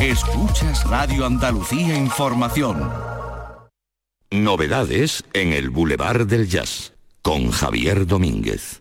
Escuchas Radio Andalucía Información. Novedades en el Boulevard del Jazz con Javier Domínguez.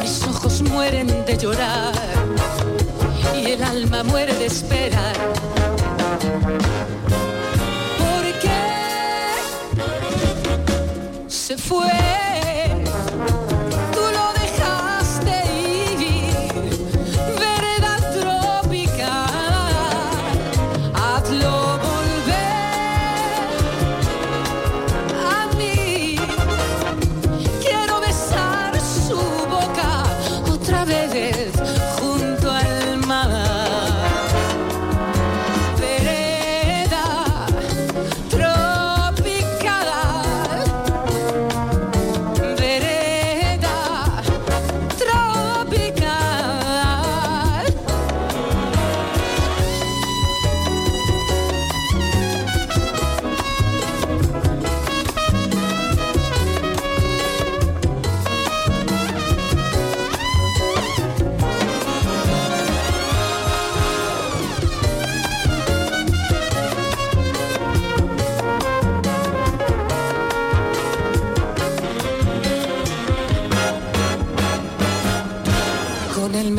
Mis ojos mueren de llorar y el alma muere de esperar. ¿Por qué se fue?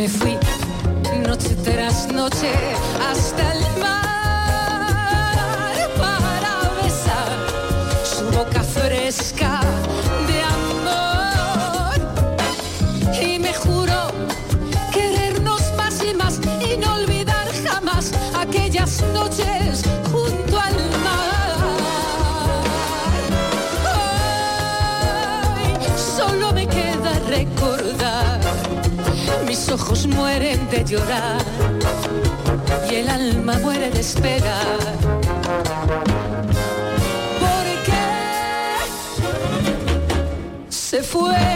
if we Los ojos mueren de llorar y el alma muere de esperar, ¿Por qué se fue?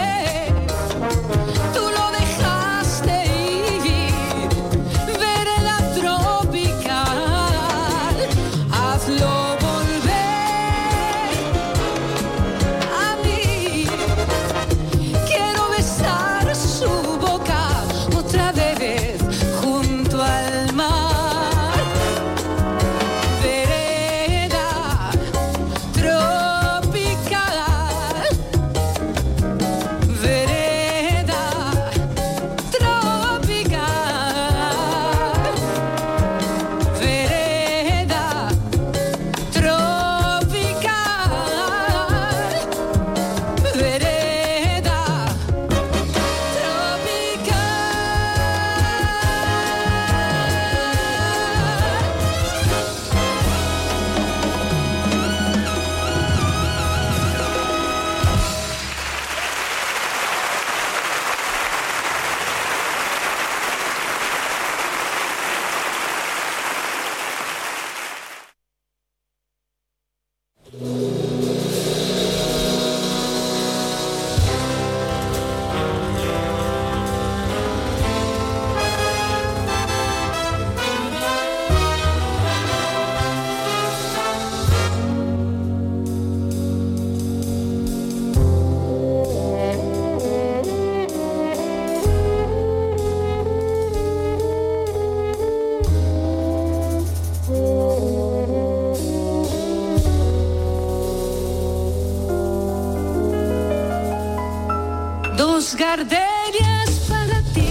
Gardenias para ti,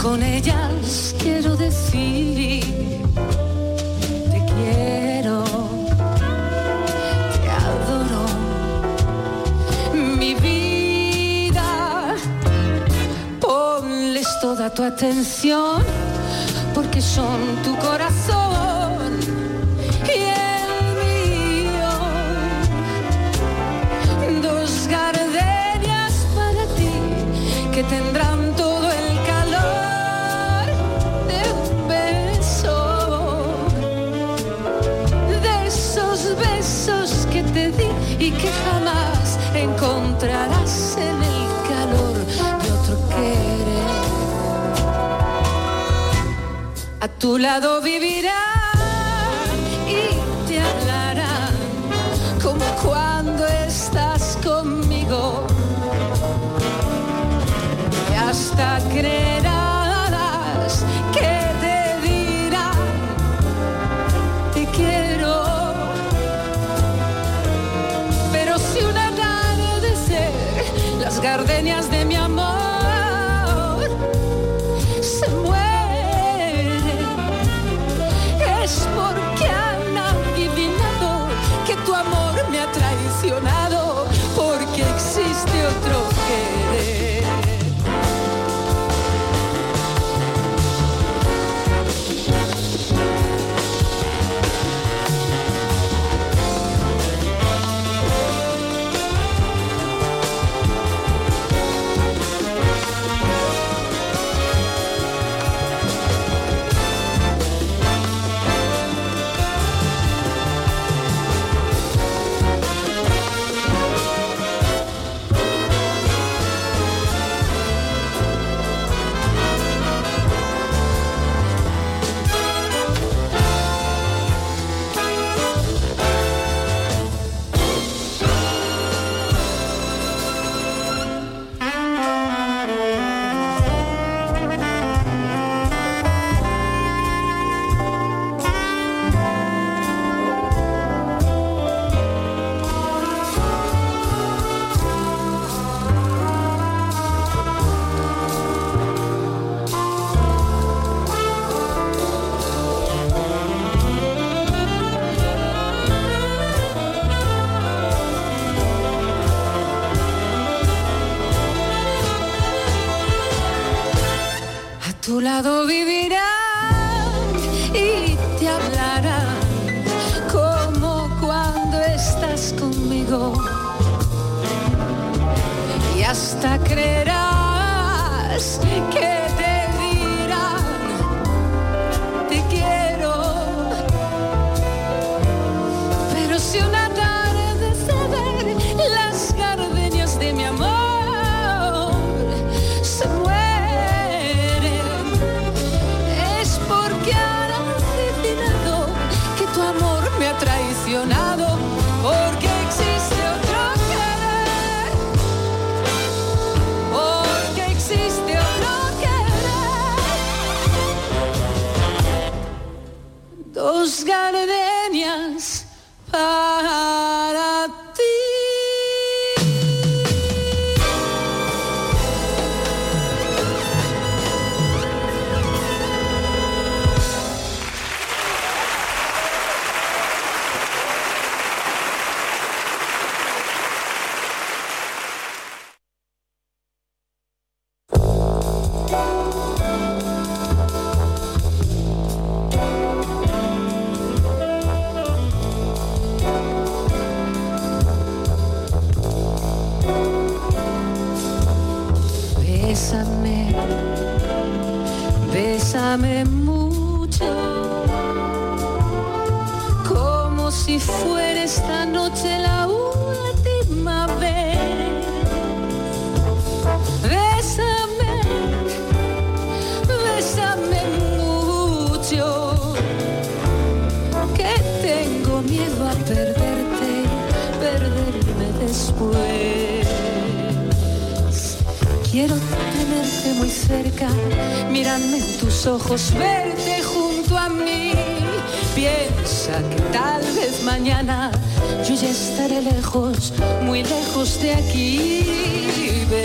con ellas quiero decir, te quiero, te adoro, mi vida, ponles toda tu atención, porque son tu corazón. Que tendrán todo el calor de un beso, de esos besos que te di y que jamás encontrarás en el calor de otro querer. A tu lado vivirán creerás que te dirán te quiero pero si una tarde ser las gardenias Mi amor se muere. Es porque ahora me siento que tu amor me ha traicionado porque existe otro querer. Porque existe otro querer. Dos galeras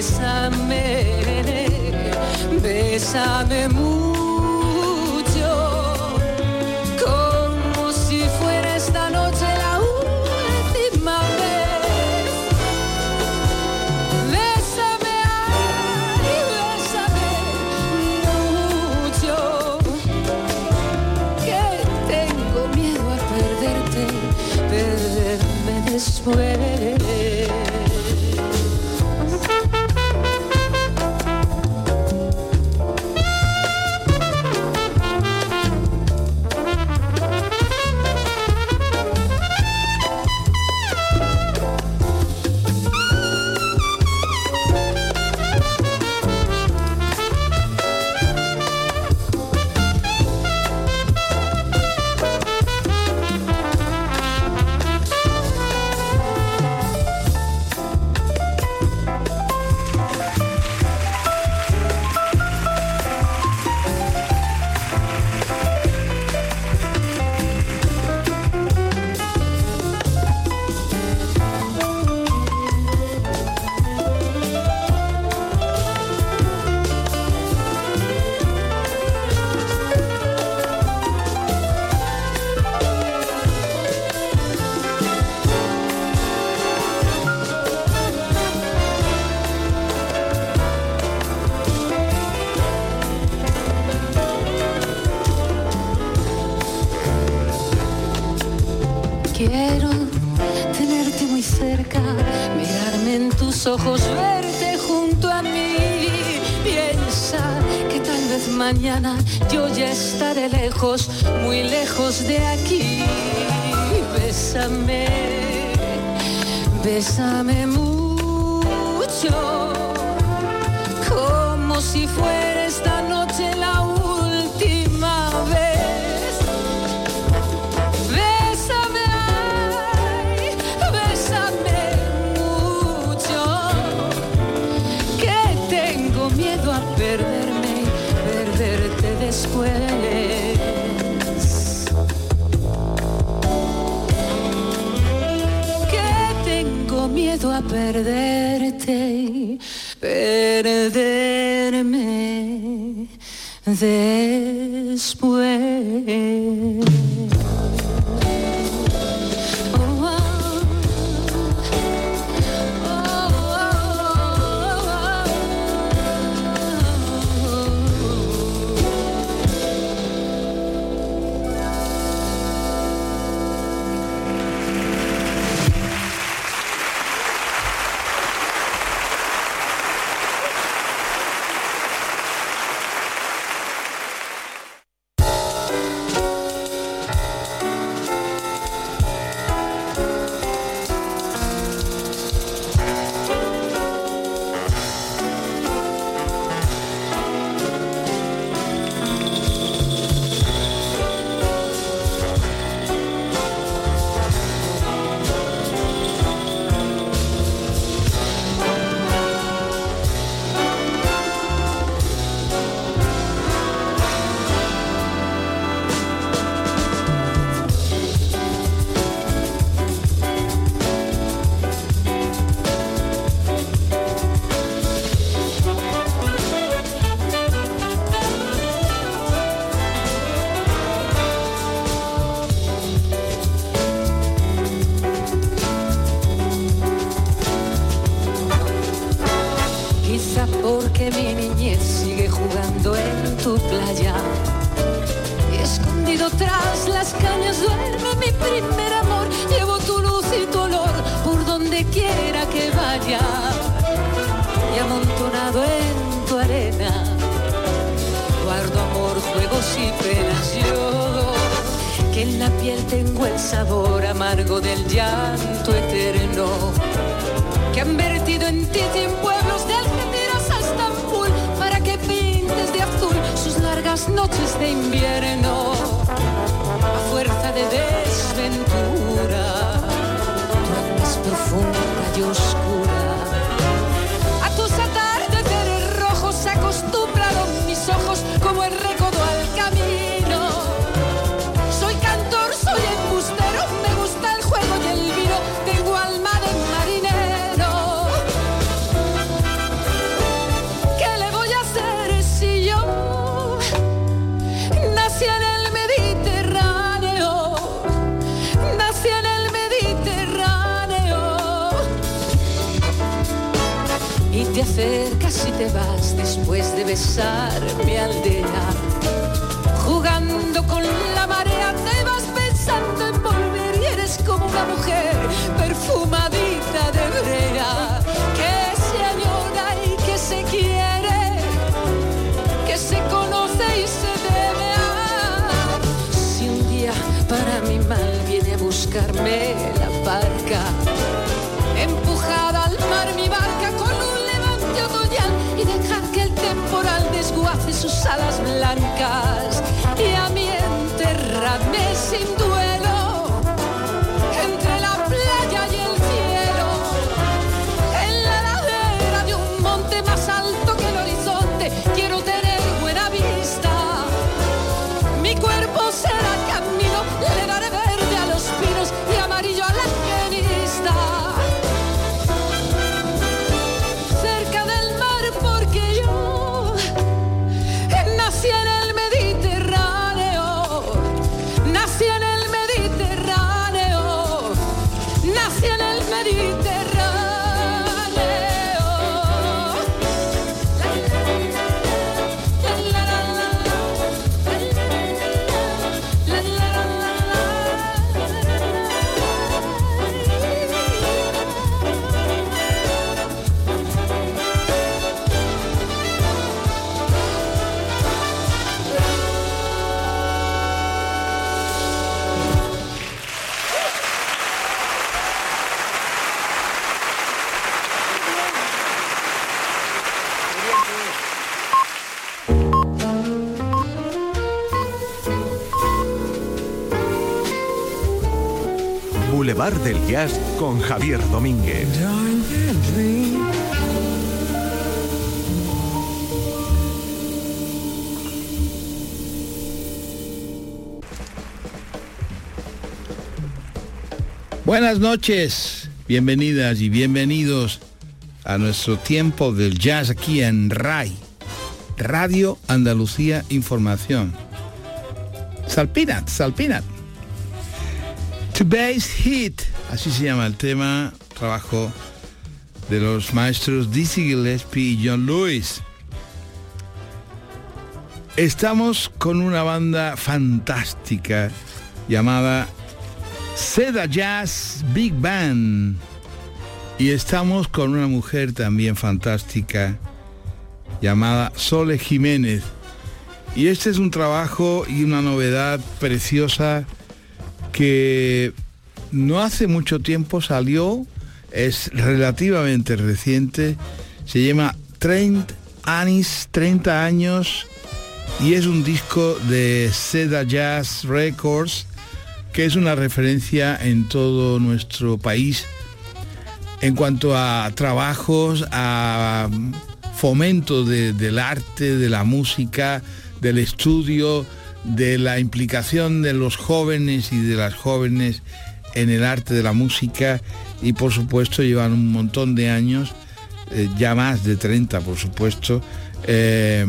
Bésame, bésame mucho. Mañana yo ya estaré lejos, muy lejos de aquí. Bésame, bésame mucho, como si fuera esta a perderte, perderme después. Mi aldea. Jugando con la marea te vas pensando en volver y eres como una mujer perfumadita y a mí enterrarme sin duelo Boulevard del Jazz con Javier Domínguez. Buenas noches, bienvenidas y bienvenidos a nuestro tiempo del jazz aquí en RAI, Radio Andalucía Información. Salpinat, Salpinat. Today's Hit, así se llama el tema, trabajo de los maestros Dizzy Gillespie y John Lewis. Estamos con una banda fantástica llamada Seda Jazz Big Band. Y estamos con una mujer también fantástica llamada Sole Jiménez. Y este es un trabajo y una novedad preciosa que no hace mucho tiempo salió, es relativamente reciente, se llama 30 años, 30 años y es un disco de Seda Jazz Records que es una referencia en todo nuestro país. En cuanto a trabajos, a fomento de- del arte, de la música, del estudio, de la implicación de los jóvenes y de las jóvenes en el arte de la música y por supuesto llevan un montón de años, eh, ya más de 30 por supuesto. Eh,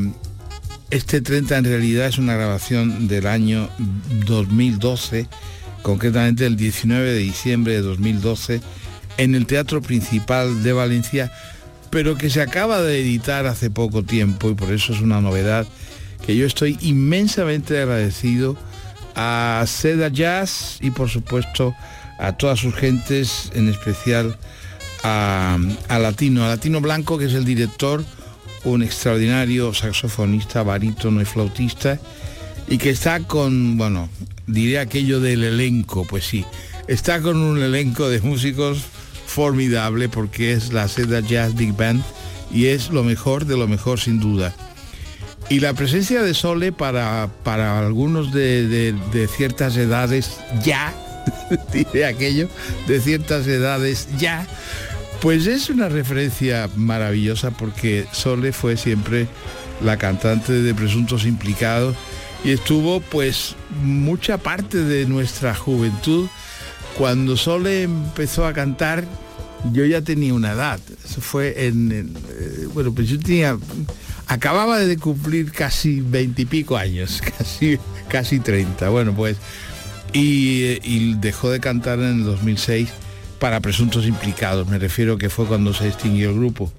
este 30 en realidad es una grabación del año 2012, concretamente el 19 de diciembre de 2012, en el Teatro Principal de Valencia, pero que se acaba de editar hace poco tiempo y por eso es una novedad que yo estoy inmensamente agradecido a Seda Jazz y por supuesto a todas sus gentes, en especial a, Latino, a Latino Blanco, que es el director, un extraordinario saxofonista, barítono y flautista, y que está con, bueno, diré aquello del elenco, pues sí, está con un elenco de músicos formidable porque es la Seda Jazz Big Band y es lo mejor de lo mejor sin duda. Y la presencia de Sole para, para algunos de, ciertas edades ya, diré aquello, de ciertas edades ya, pues es una referencia maravillosa porque Sole fue siempre la cantante de Presuntos Implicados y estuvo pues mucha parte de nuestra juventud. Cuando Sole empezó a cantar, yo ya tenía una edad. Eso fue en, eh, bueno, pues yo tenía, acababa de cumplir casi veintipico años, casi, casi 30. Bueno, pues, y, y, dejó de cantar en el 2006 para presuntos implicados. Me refiero que fue cuando se extinguió el grupo.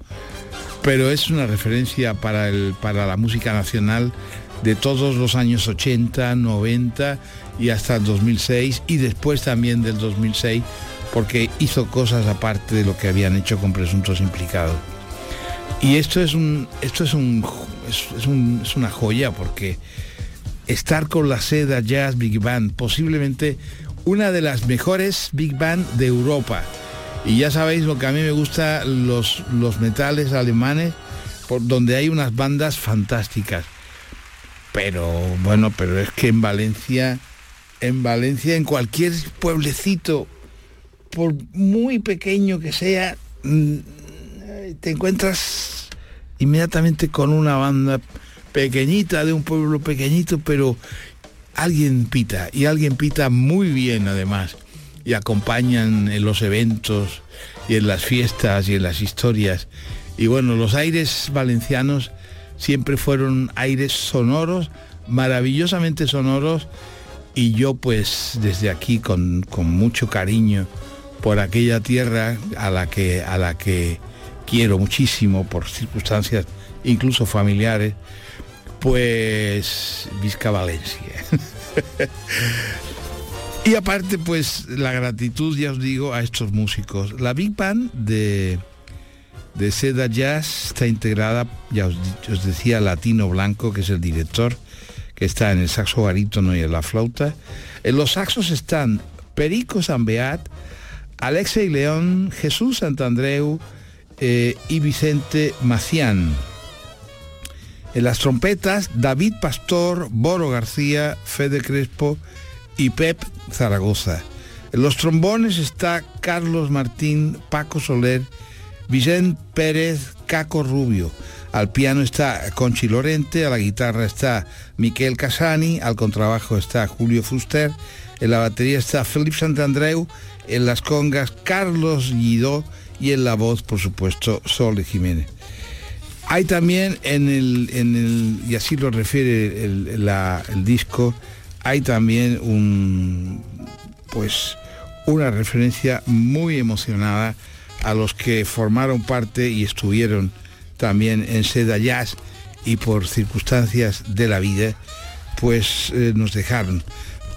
Pero es una referencia para, el, para la música nacional de todos los años 80, 90 y hasta el 2006 y después también del 2006 porque hizo cosas aparte de lo que habían hecho con presuntos implicados. Y esto es un esto es un es, una joya porque estar con la seda Jazz Big Band, posiblemente una de las mejores Big Band de Europa. Y ya sabéis lo que a mí me gusta los, los metales alemanes, por donde hay unas bandas fantásticas. Pero bueno, pero es que en Valencia, en Valencia, en cualquier pueblecito por muy pequeño que sea, mm, te encuentras inmediatamente con una banda pequeñita de un pueblo pequeñito, pero alguien pita, y alguien pita muy bien además, y acompañan en los eventos, y en las fiestas, y en las historias. Y bueno, los aires valencianos siempre fueron aires sonoros, maravillosamente sonoros, y yo pues desde aquí con, con mucho cariño, por aquella tierra a la que, a la que quiero muchísimo por circunstancias incluso familiares, pues Vizca Valencia. y aparte, pues la gratitud, ya os digo, a estos músicos. La Big Band de, de Seda Jazz está integrada, ya os, decía, Latino Blanco, que es el director, que está en el saxo barítono y en la flauta. En los saxos están Perico Zambeat, Alexei León, Jesús Santandreu eh, y Vicente Macián. En las trompetas, David Pastor, Boro García, Fede Crespo y Pep Zaragoza. En los trombones está Carlos Martín, Paco Soler, Vicente Pérez, Caco Rubio. Al piano está Conchi Lorente, a la guitarra está Miquel Casani, al contrabajo está Julio Fuster, en la batería está Felipe Santandreu en las congas Carlos Guidó y en la voz, por supuesto, Sol Jiménez. Hay también en el, en el y así lo refiere el, disco, hay también un, pues, una referencia muy emocionada a los que formaron parte y estuvieron también en Seda Jazz y por circunstancias de la vida, pues eh, nos dejaron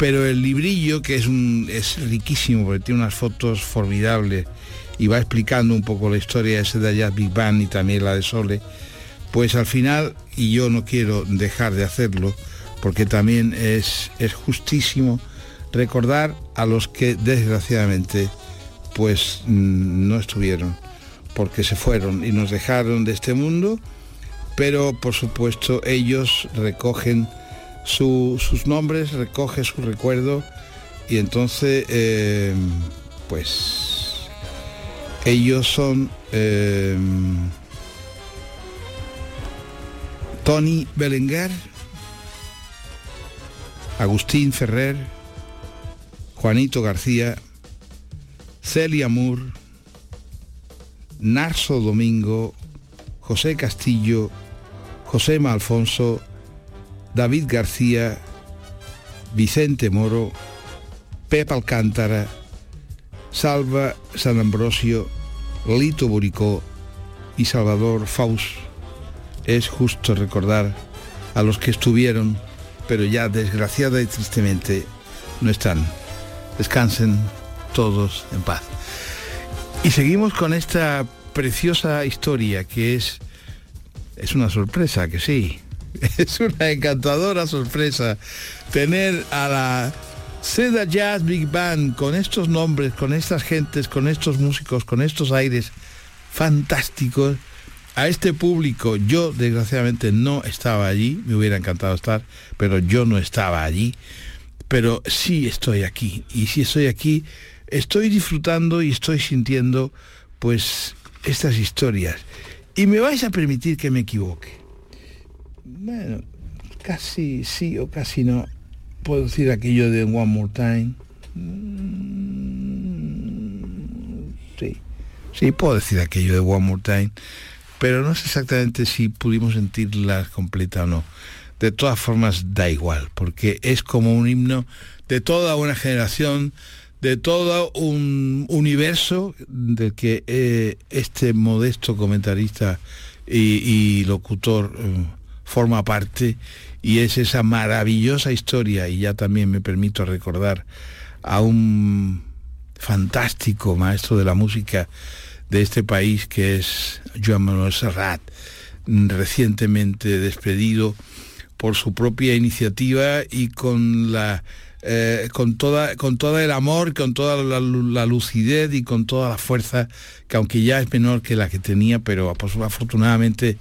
pero el librillo, que es, un, es riquísimo, porque tiene unas fotos formidables y va explicando un poco la historia de ese de allá Big Bang y también la de Sole, pues al final, y yo no quiero dejar de hacerlo, porque también es, es justísimo recordar a los que desgraciadamente pues mm, no estuvieron, porque se fueron y nos dejaron de este mundo, pero por supuesto ellos recogen sus nombres, recoge su recuerdo y entonces, eh, pues, ellos son eh, Tony Belenguer, Agustín Ferrer, Juanito García, Celia Moore, Narso Domingo, José Castillo, José Alfonso, David García, Vicente Moro, Pep Alcántara, Salva San Ambrosio, Lito Buricó y Salvador Faust. Es justo recordar a los que estuvieron, pero ya desgraciada y tristemente no están. Descansen todos en paz. Y seguimos con esta preciosa historia que es es una sorpresa, que sí. Es una encantadora sorpresa tener a la Seda Jazz Big Band con estos nombres, con estas gentes, con estos músicos, con estos aires fantásticos. A este público, yo desgraciadamente no estaba allí, me hubiera encantado estar, pero yo no estaba allí. Pero sí estoy aquí. Y si estoy aquí, estoy disfrutando y estoy sintiendo pues estas historias. Y me vais a permitir que me equivoque. Bueno, casi sí o casi no. Puedo decir aquello de One More Time. Mm, sí, sí, puedo decir aquello de One More Time. Pero no sé exactamente si pudimos sentirla completa o no. De todas formas, da igual, porque es como un himno de toda una generación de todo un universo del que eh, este modesto comentarista y, locutor eh, forma parte y es esa maravillosa historia y ya también me permito recordar a un fantástico maestro de la música de este país que es Joan Manuel Serrat, recientemente despedido por su propia iniciativa y con la eh, con, toda, con todo el amor, con toda la, lucidez y con toda la fuerza, que aunque ya es menor que la que tenía, pero afortunadamente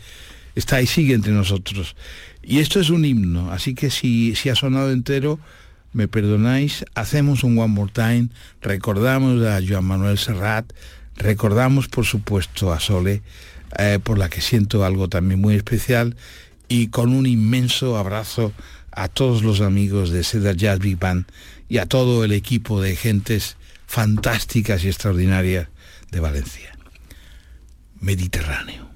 está y sigue entre nosotros. Y esto es un himno, así que si, si ha sonado entero, me perdonáis, hacemos un One More Time, recordamos a Joan Manuel Serrat, recordamos por supuesto a Sole, eh, por la que siento algo también muy especial, y con un inmenso abrazo a todos los amigos de Cedar Jazz Big Band y a todo el equipo de gentes fantásticas y extraordinarias de Valencia. Mediterráneo.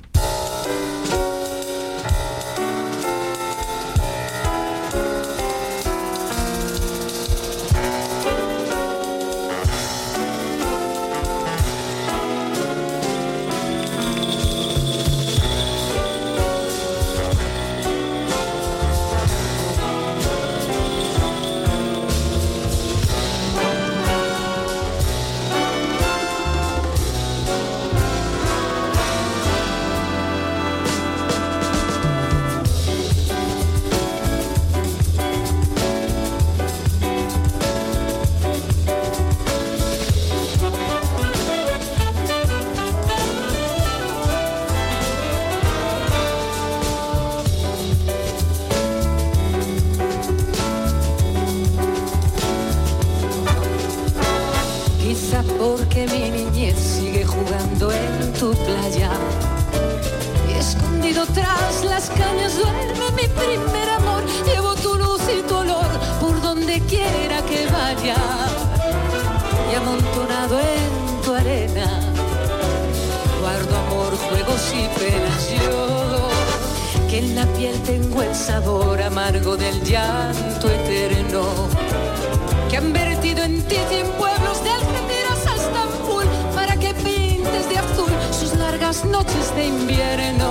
las noches de invierno.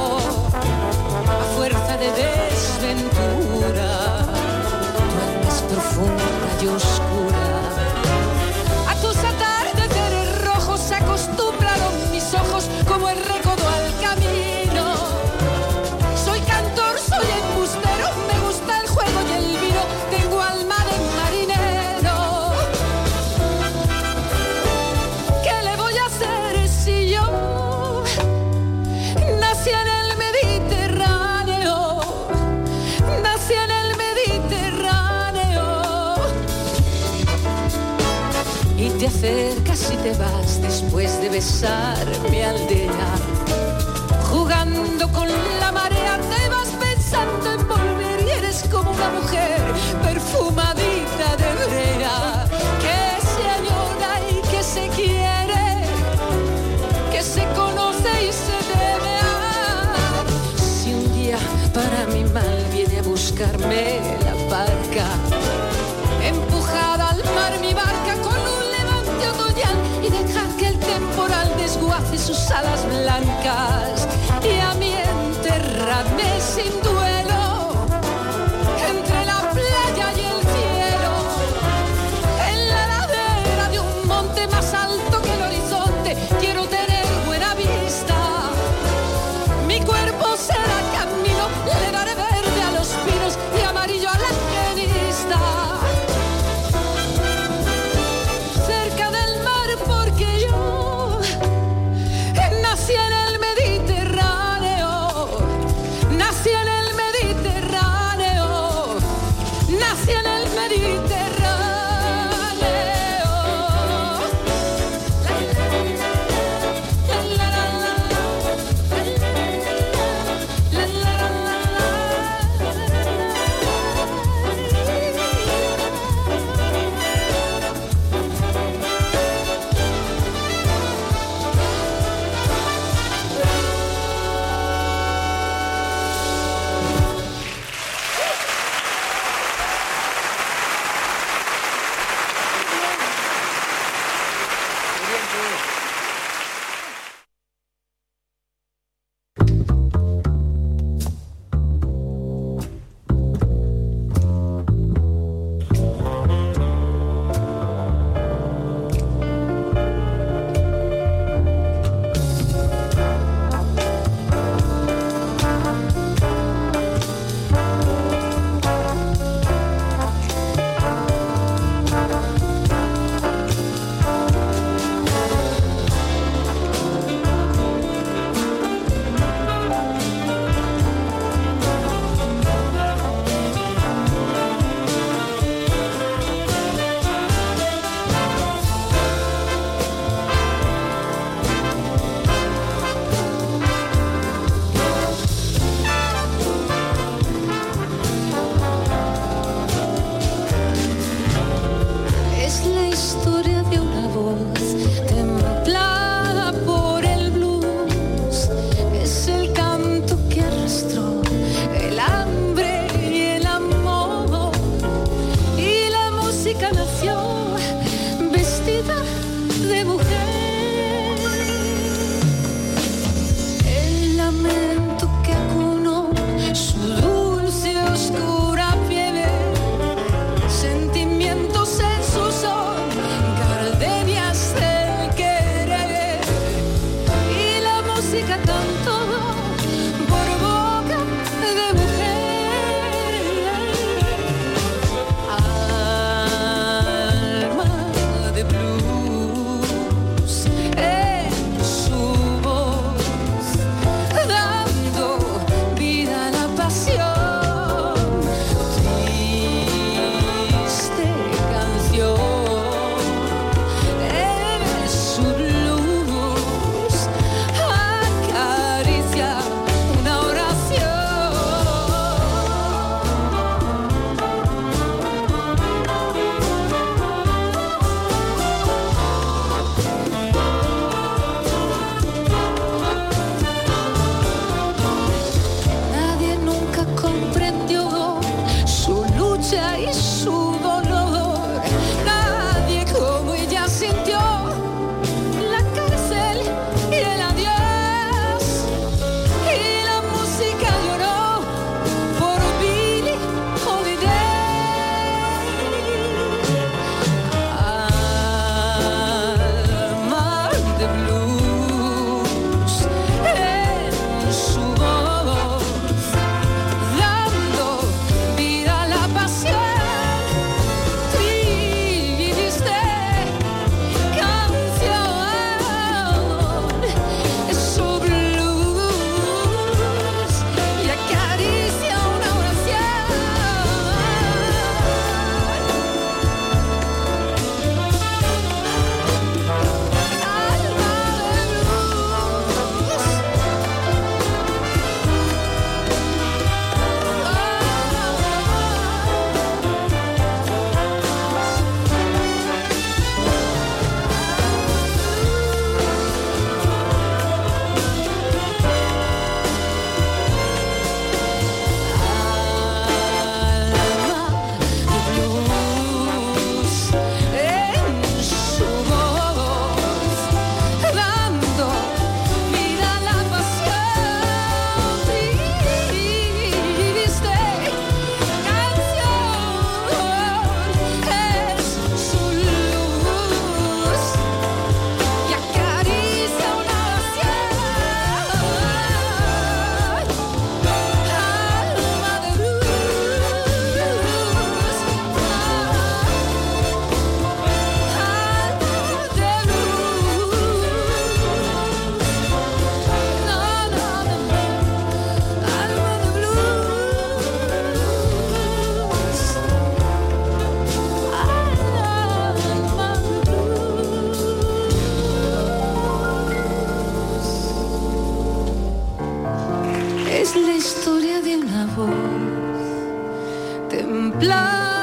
te vas después de besarme al dedo. Y a mí enterradme sin duelo es la historia de una voz templada.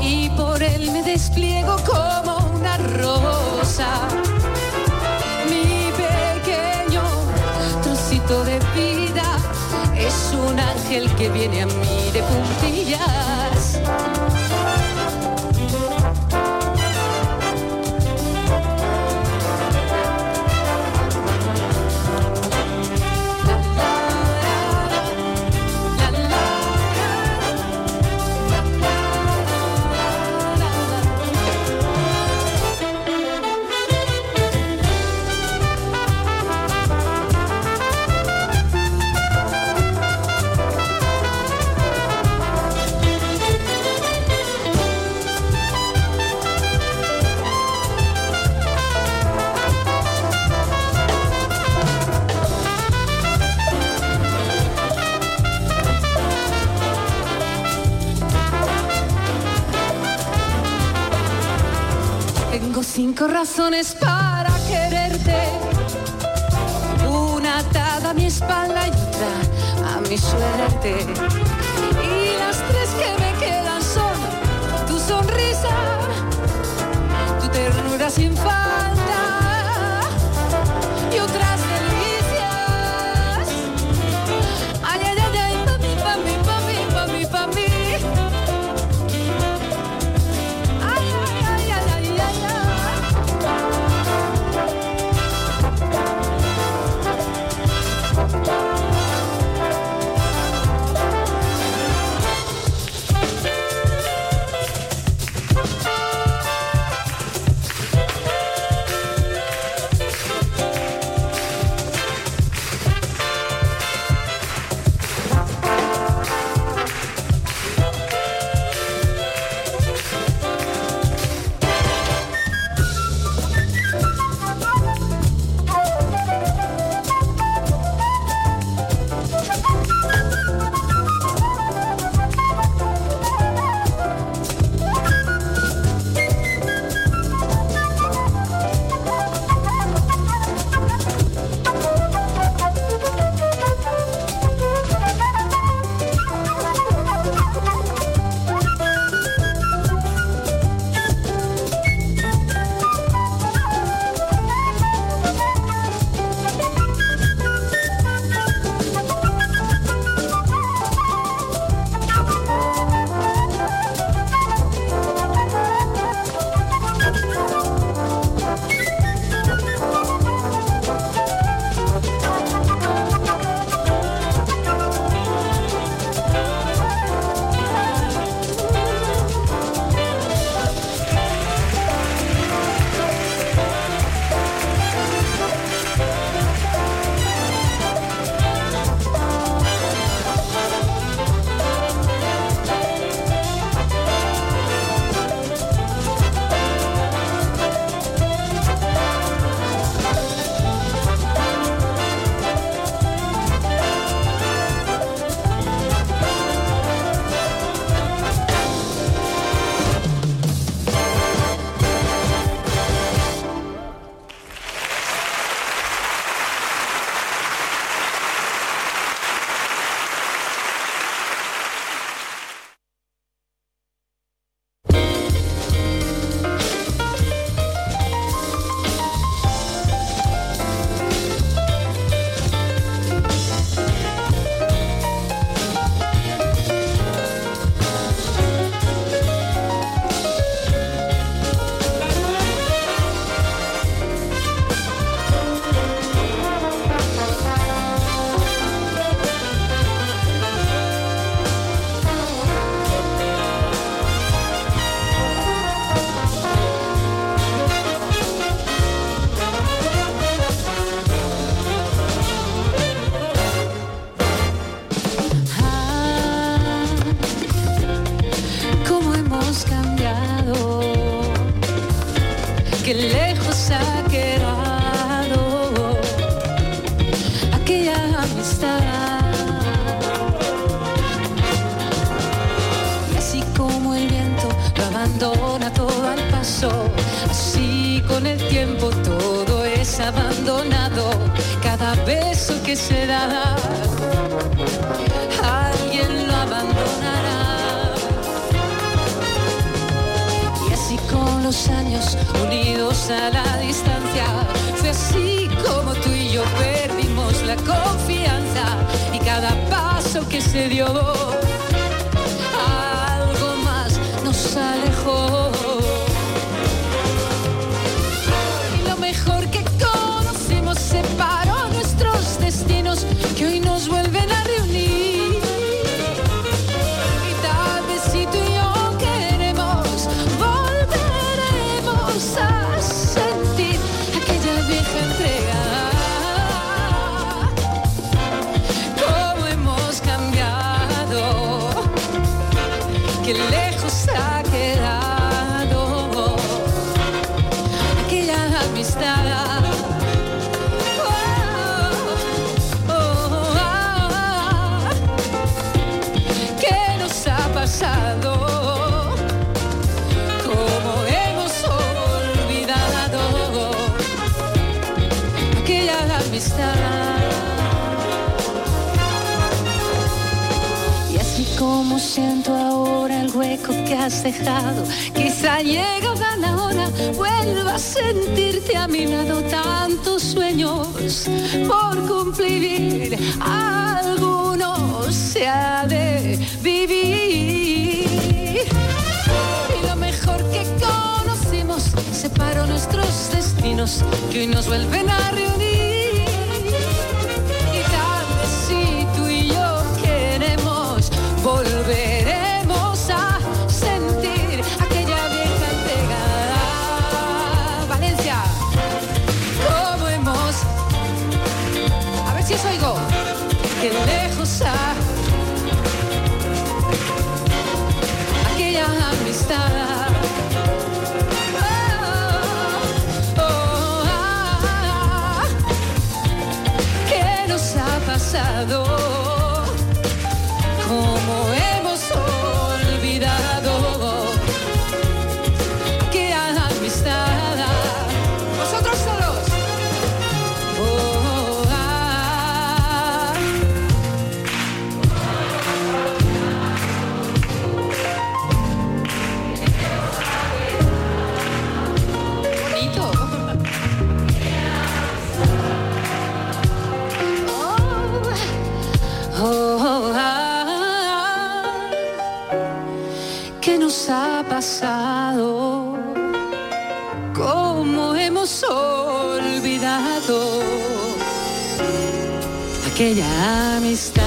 y por él me despliego como una rosa. Mi pequeño trocito de vida es un ángel que viene a mí de puntillas. Razones para quererte. Una atada a mi espalda y otra a mi suerte. que se dio. Quizá llega la hora, vuelva a sentirte a mi lado tantos sueños por cumplir. Algunos se ha de vivir. Y lo mejor que conocimos separó nuestros destinos que hoy nos vuelven a reunir. Quizás si tú y yo queremos volver. oigo que lejos ha aquella amistad. aquella amistad.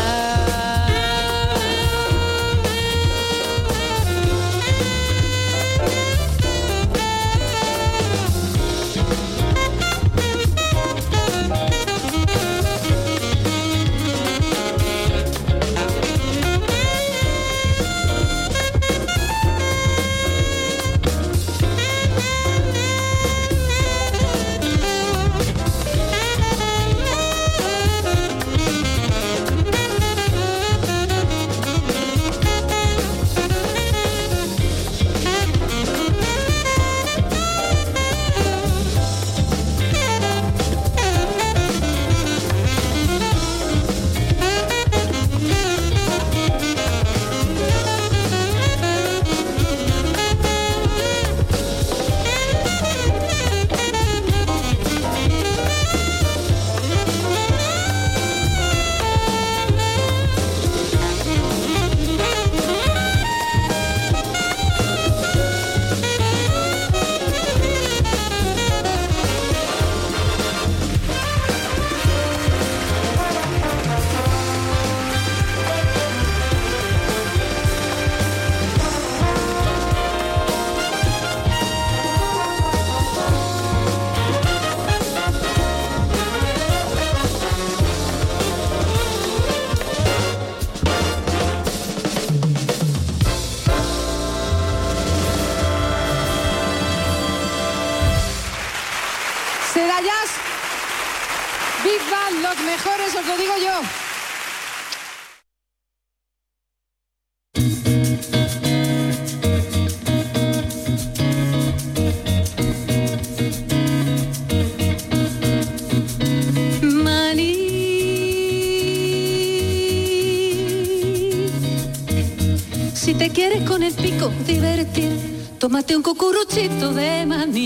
Tómate un cucuruchito de maní.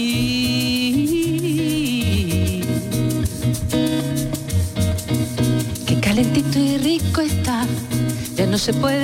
Qué calentito y rico está, ya no se puede.